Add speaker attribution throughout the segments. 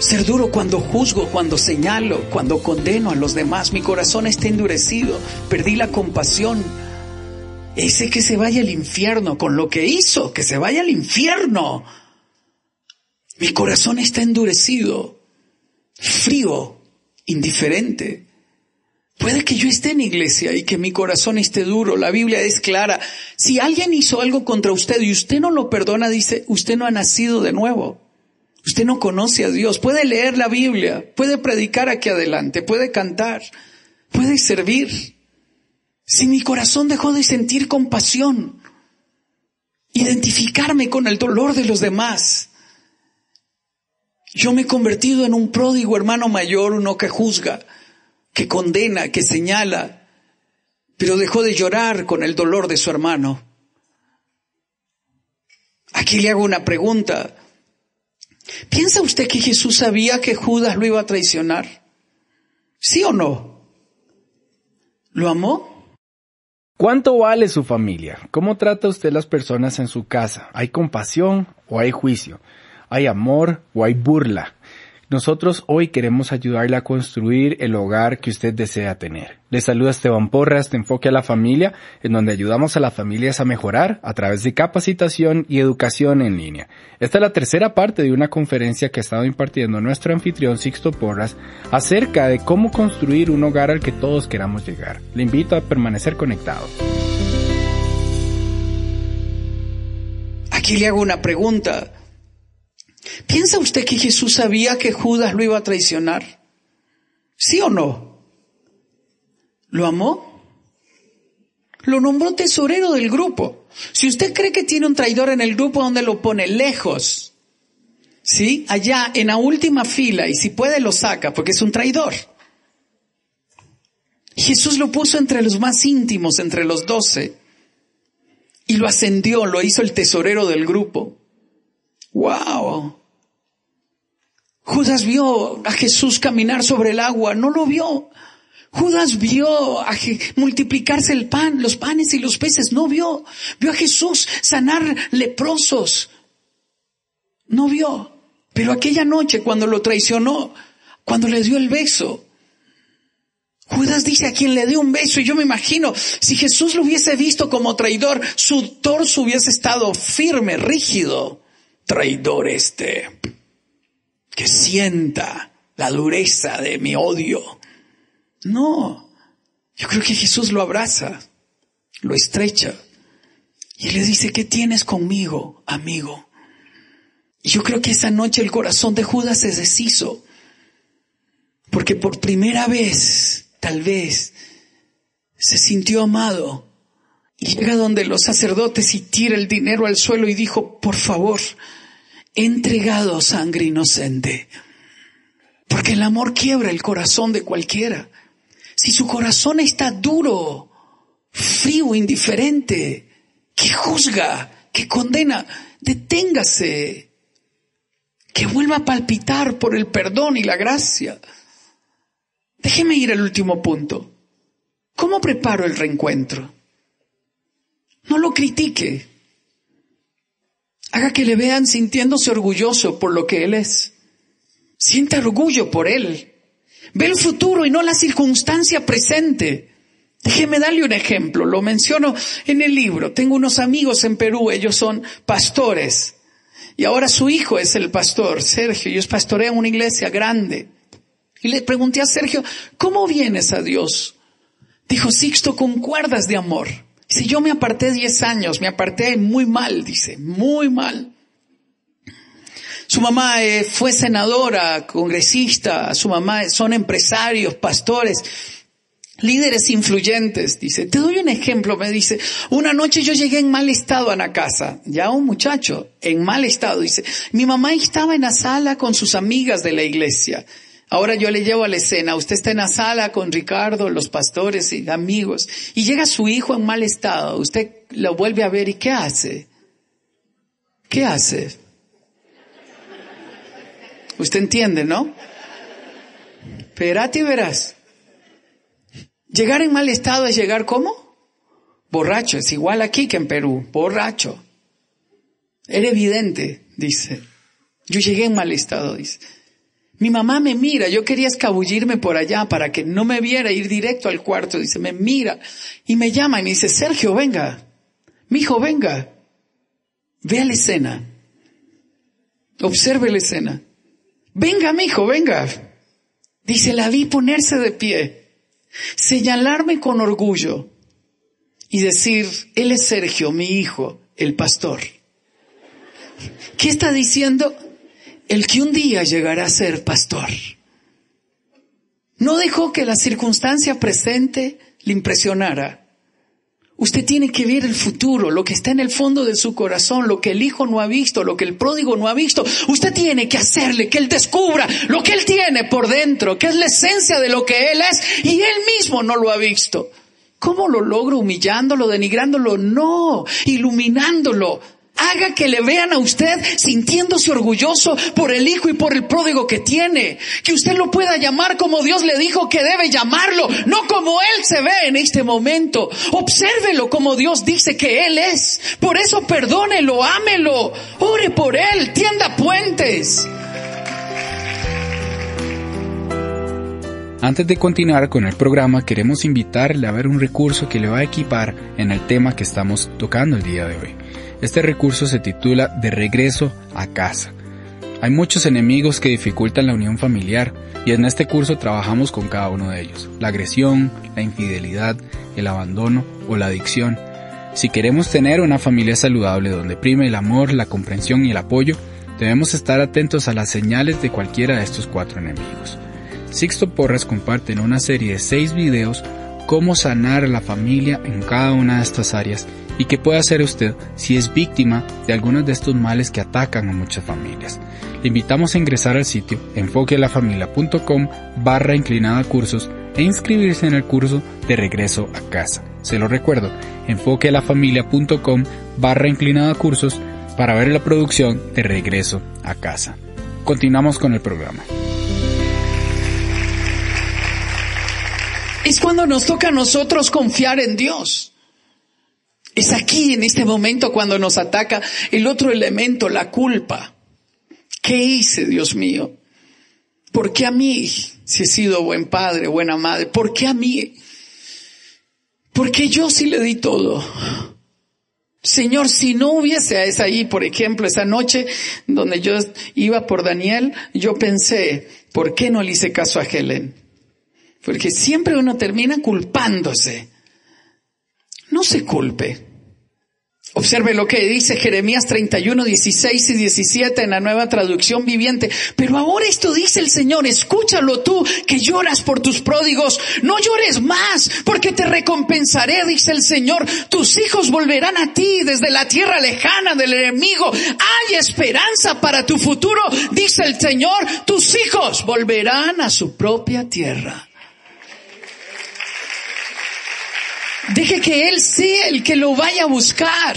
Speaker 1: Ser duro cuando juzgo, cuando señalo, cuando condeno a los demás. Mi corazón está endurecido. Perdí la compasión. Ese que se vaya al infierno con lo que hizo, que se vaya al infierno. Mi corazón está endurecido, frío, indiferente. Puede que yo esté en iglesia y que mi corazón esté duro. La Biblia es clara. Si alguien hizo algo contra usted y usted no lo perdona, dice, usted no ha nacido de nuevo. Usted no conoce a Dios. Puede leer la Biblia, puede predicar aquí adelante, puede cantar, puede servir. Si mi corazón dejó de sentir compasión, identificarme con el dolor de los demás, yo me he convertido en un pródigo hermano mayor, uno que juzga, que condena, que señala, pero dejó de llorar con el dolor de su hermano. Aquí le hago una pregunta. ¿Piensa usted que Jesús sabía que Judas lo iba a traicionar? ¿Sí o no? ¿Lo amó?
Speaker 2: ¿Cuánto vale su familia? ¿Cómo trata usted las personas en su casa? ¿Hay compasión o hay juicio? ¿Hay amor o hay burla? Nosotros hoy queremos ayudarle a construir el hogar que usted desea tener. Le saluda Esteban Porras de Enfoque a la Familia, en donde ayudamos a las familias a mejorar a través de capacitación y educación en línea. Esta es la tercera parte de una conferencia que ha estado impartiendo nuestro anfitrión Sixto Porras acerca de cómo construir un hogar al que todos queramos llegar. Le invito a permanecer conectado.
Speaker 1: Aquí le hago una pregunta. ¿Piensa usted que Jesús sabía que Judas lo iba a traicionar? ¿Sí o no? ¿Lo amó? Lo nombró tesorero del grupo. Si usted cree que tiene un traidor en el grupo, ¿dónde lo pone? Lejos. ¿Sí? Allá, en la última fila, y si puede lo saca, porque es un traidor. Jesús lo puso entre los más íntimos, entre los doce, y lo ascendió, lo hizo el tesorero del grupo. ¡Wow! Judas vio a Jesús caminar sobre el agua, no lo vio. Judas vio a multiplicarse el pan, los panes y los peces, no vio. Vio a Jesús sanar leprosos, no vio. Pero aquella noche cuando lo traicionó, cuando le dio el beso, Judas dice a quien le dio un beso y yo me imagino, si Jesús lo hubiese visto como traidor, su torso hubiese estado firme, rígido. Traidor este que sienta la dureza de mi odio. No, yo creo que Jesús lo abraza, lo estrecha y le dice, ¿qué tienes conmigo, amigo? Y yo creo que esa noche el corazón de Judas se deshizo, porque por primera vez, tal vez, se sintió amado. Y llega donde los sacerdotes y tira el dinero al suelo y dijo, por favor, entregado sangre inocente. Porque el amor quiebra el corazón de cualquiera. Si su corazón está duro, frío, indiferente, que juzga, que condena. Deténgase, que vuelva a palpitar por el perdón y la gracia. Déjeme ir al último punto. ¿Cómo preparo el reencuentro? No lo critique. Haga que le vean sintiéndose orgulloso por lo que él es. Sienta orgullo por él. Ve el futuro y no la circunstancia presente. Déjeme darle un ejemplo. Lo menciono en el libro. Tengo unos amigos en Perú. Ellos son pastores. Y ahora su hijo es el pastor, Sergio. Ellos pastorean una iglesia grande. Y le pregunté a Sergio, ¿cómo vienes a Dios? Dijo Sixto, con cuerdas de amor. Si yo me aparté 10 años, me aparté muy mal, dice, muy mal. Su mamá eh, fue senadora, congresista, su mamá son empresarios, pastores, líderes influyentes. Dice, te doy un ejemplo, me dice, una noche yo llegué en mal estado a la casa, ya un muchacho, en mal estado, dice, mi mamá estaba en la sala con sus amigas de la iglesia. Ahora yo le llevo a la escena, usted está en la sala con Ricardo, los pastores y amigos, y llega su hijo en mal estado, usted lo vuelve a ver y ¿qué hace? ¿Qué hace? Usted entiende, ¿no? Espérate y verás. Llegar en mal estado es llegar ¿cómo? Borracho, es igual aquí que en Perú, borracho. Era evidente, dice. Yo llegué en mal estado, dice. Mi mamá me mira, yo quería escabullirme por allá para que no me viera ir directo al cuarto, dice, me mira y me llama y me dice, Sergio, venga, mi hijo, venga, ve a la escena, observe la escena, venga, mi hijo, venga. Dice, la vi ponerse de pie, señalarme con orgullo y decir, él es Sergio, mi hijo, el pastor. ¿Qué está diciendo? El que un día llegará a ser pastor. No dejó que la circunstancia presente le impresionara. Usted tiene que ver el futuro, lo que está en el fondo de su corazón, lo que el hijo no ha visto, lo que el pródigo no ha visto. Usted tiene que hacerle que él descubra lo que él tiene por dentro, que es la esencia de lo que él es, y él mismo no lo ha visto. ¿Cómo lo logro? Humillándolo, denigrándolo? No, iluminándolo, Haga que le vean a usted sintiéndose orgulloso por el hijo y por el pródigo que tiene. Que usted lo pueda llamar como Dios le dijo que debe llamarlo, no como él se ve en este momento. Obsérvelo como Dios dice que él es. Por eso perdónelo, ámelo, ore por él, tienda puentes.
Speaker 2: Antes de continuar con el programa, queremos invitarle a ver un recurso que le va a equipar en el tema que estamos tocando el día de hoy. Este recurso se titula De regreso a casa. Hay muchos enemigos que dificultan la unión familiar y en este curso trabajamos con cada uno de ellos. La agresión, la infidelidad, el abandono o la adicción. Si queremos tener una familia saludable donde prime el amor, la comprensión y el apoyo, debemos estar atentos a las señales de cualquiera de estos cuatro enemigos. Sixto Porras comparte en una serie de seis videos cómo sanar a la familia en cada una de estas áreas y qué puede hacer usted si es víctima de algunos de estos males que atacan a muchas familias. Le invitamos a ingresar al sitio enfoquelafamilia.com barra inclinada cursos e inscribirse en el curso de regreso a casa. Se lo recuerdo, enfoquelafamilia.com barra inclinada cursos para ver la producción de regreso a casa. Continuamos con el programa.
Speaker 1: Es cuando nos toca a nosotros confiar en Dios. Es aquí, en este momento, cuando nos ataca el otro elemento, la culpa. ¿Qué hice, Dios mío? ¿Por qué a mí, si he sido buen padre, buena madre? ¿Por qué a mí? Porque yo sí le di todo. Señor, si no hubiese a esa ahí, por ejemplo, esa noche donde yo iba por Daniel, yo pensé, ¿por qué no le hice caso a Helen? Porque siempre uno termina culpándose. No se culpe. Observe lo que dice Jeremías 31, 16 y 17 en la nueva traducción viviente. Pero ahora esto dice el Señor, escúchalo tú que lloras por tus pródigos. No llores más porque te recompensaré, dice el Señor. Tus hijos volverán a ti desde la tierra lejana del enemigo. Hay esperanza para tu futuro, dice el Señor. Tus hijos volverán a su propia tierra. Deje que Él sea el que lo vaya a buscar.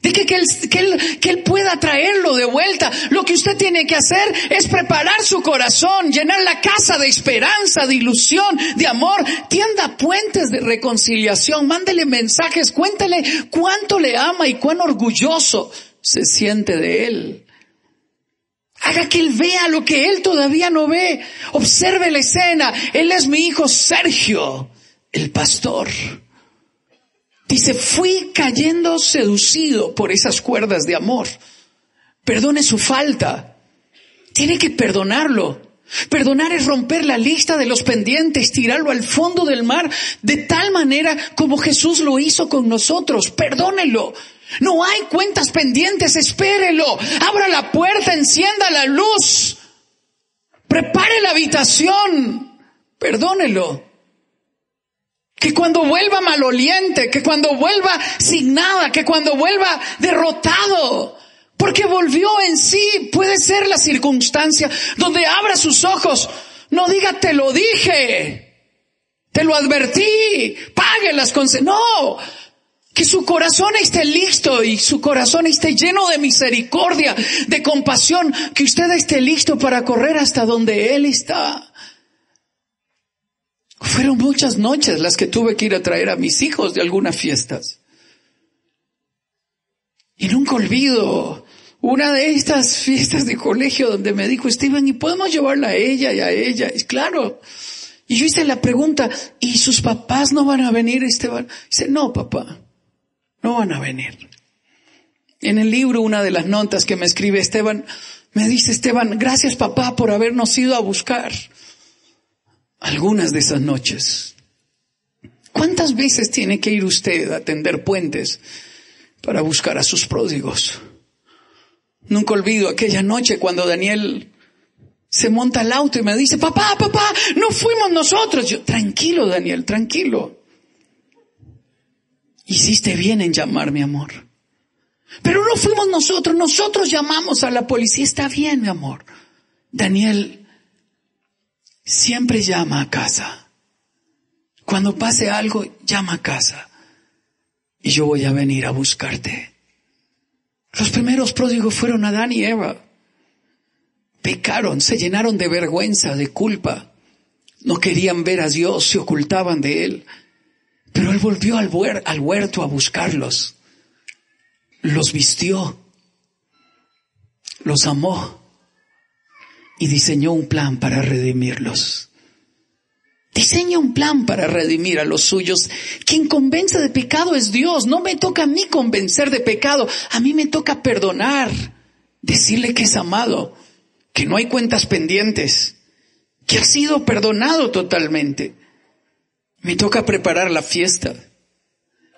Speaker 1: Deje que él, que, él, que él pueda traerlo de vuelta. Lo que usted tiene que hacer es preparar su corazón, llenar la casa de esperanza, de ilusión, de amor. Tienda puentes de reconciliación. Mándele mensajes. Cuéntele cuánto le ama y cuán orgulloso se siente de él. Haga que él vea lo que él todavía no ve. Observe la escena. Él es mi hijo Sergio, el pastor. Dice, fui cayendo seducido por esas cuerdas de amor. Perdone su falta. Tiene que perdonarlo. Perdonar es romper la lista de los pendientes, tirarlo al fondo del mar, de tal manera como Jesús lo hizo con nosotros. Perdónelo. No hay cuentas pendientes, espérelo. Abra la puerta, encienda la luz. Prepare la habitación. Perdónelo. Que cuando vuelva maloliente, que cuando vuelva sin nada, que cuando vuelva derrotado, porque volvió en sí, puede ser la circunstancia donde abra sus ojos, no diga te lo dije, te lo advertí, pague las consecuencias, no, que su corazón esté listo y su corazón esté lleno de misericordia, de compasión, que usted esté listo para correr hasta donde Él está. Fueron muchas noches las que tuve que ir a traer a mis hijos de algunas fiestas. Y nunca olvido una de estas fiestas de colegio donde me dijo Steven, ¿y podemos llevarla a ella y a ella? Y claro. Y yo hice la pregunta, ¿y sus papás no van a venir, Esteban? Dice, no, papá, no van a venir. En el libro, una de las notas que me escribe Esteban, me dice Esteban, gracias papá por habernos ido a buscar algunas de esas noches. ¿Cuántas veces tiene que ir usted a tender puentes para buscar a sus pródigos? Nunca olvido aquella noche cuando Daniel se monta al auto y me dice, papá, papá, no fuimos nosotros. Yo, tranquilo, Daniel, tranquilo. Hiciste bien en llamar, mi amor. Pero no fuimos nosotros, nosotros llamamos a la policía. Está bien, mi amor. Daniel, siempre llama a casa. Cuando pase algo, llama a casa. Y yo voy a venir a buscarte. Los primeros pródigos fueron Adán y Eva. Pecaron, se llenaron de vergüenza, de culpa. No querían ver a Dios, se ocultaban de Él. Pero Él volvió al, al huerto a buscarlos. Los vistió. Los amó y diseñó un plan para redimirlos. Diseña un plan para redimir a los suyos. Quien convence de pecado es Dios. No me toca a mí convencer de pecado. A mí me toca perdonar. Decirle que es amado. Que no hay cuentas pendientes. Que ha sido perdonado totalmente. Me toca preparar la fiesta.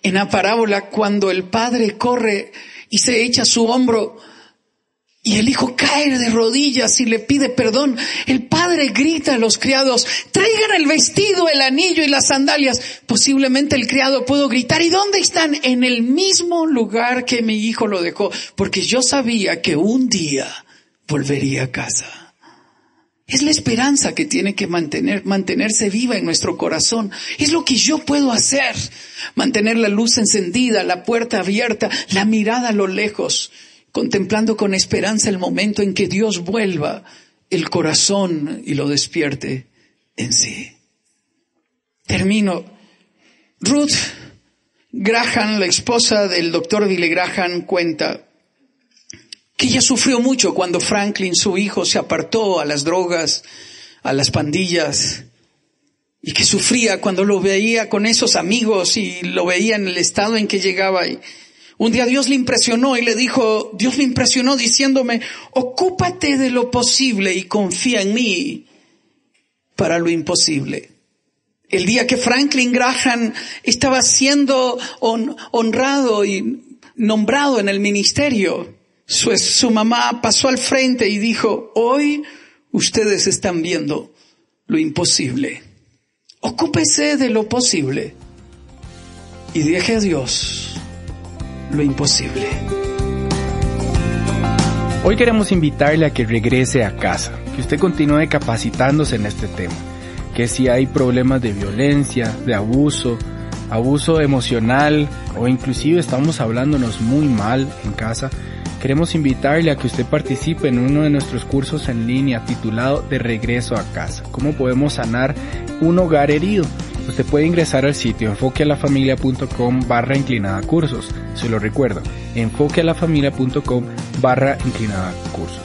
Speaker 1: En la parábola, cuando el padre corre y se echa su hombro y el hijo cae de rodillas y le pide perdón. El padre grita a los criados, traigan el vestido, el anillo y las sandalias. Posiblemente el criado pudo gritar, ¿y dónde están? En el mismo lugar que mi hijo lo dejó, porque yo sabía que un día volvería a casa. Es la esperanza que tiene que mantener, mantenerse viva en nuestro corazón. Es lo que yo puedo hacer. Mantener la luz encendida, la puerta abierta, la mirada a lo lejos contemplando con esperanza el momento en que Dios vuelva el corazón y lo despierte en sí. Termino. Ruth Graham, la esposa del doctor Billy Graham, cuenta que ella sufrió mucho cuando Franklin, su hijo, se apartó a las drogas, a las pandillas, y que sufría cuando lo veía con esos amigos y lo veía en el estado en que llegaba. Y, un día Dios le impresionó y le dijo, Dios le impresionó diciéndome, ocúpate de lo posible y confía en mí para lo imposible. El día que Franklin Graham estaba siendo honrado y nombrado en el ministerio, su, su mamá pasó al frente y dijo, hoy ustedes están viendo lo imposible. Ocúpese de lo posible y deje a Dios lo imposible.
Speaker 2: Hoy queremos invitarle a que regrese a casa, que usted continúe capacitándose en este tema, que si hay problemas de violencia, de abuso, abuso emocional o inclusive estamos hablándonos muy mal en casa, queremos invitarle a que usted participe en uno de nuestros cursos en línea titulado De regreso a casa. ¿Cómo podemos sanar un hogar herido? Usted puede ingresar al sitio enfoquealafamilia.com barra inclinada cursos. Se lo recuerdo, enfoquealafamilia.com barra inclinada cursos.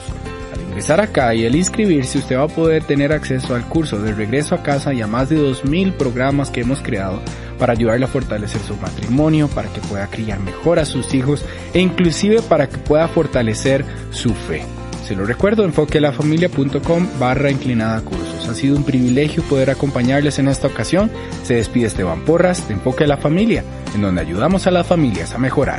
Speaker 2: Al ingresar acá y al inscribirse usted va a poder tener acceso al curso de regreso a casa y a más de 2.000 programas que hemos creado para ayudarle a fortalecer su matrimonio, para que pueda criar mejor a sus hijos e inclusive para que pueda fortalecer su fe. Se lo recuerdo, enfoquelafamilia.com barra inclinada cursos. Ha sido un privilegio poder acompañarles en esta ocasión. Se despide Esteban Porras de Enfoque a la Familia, en donde ayudamos a las familias a mejorar.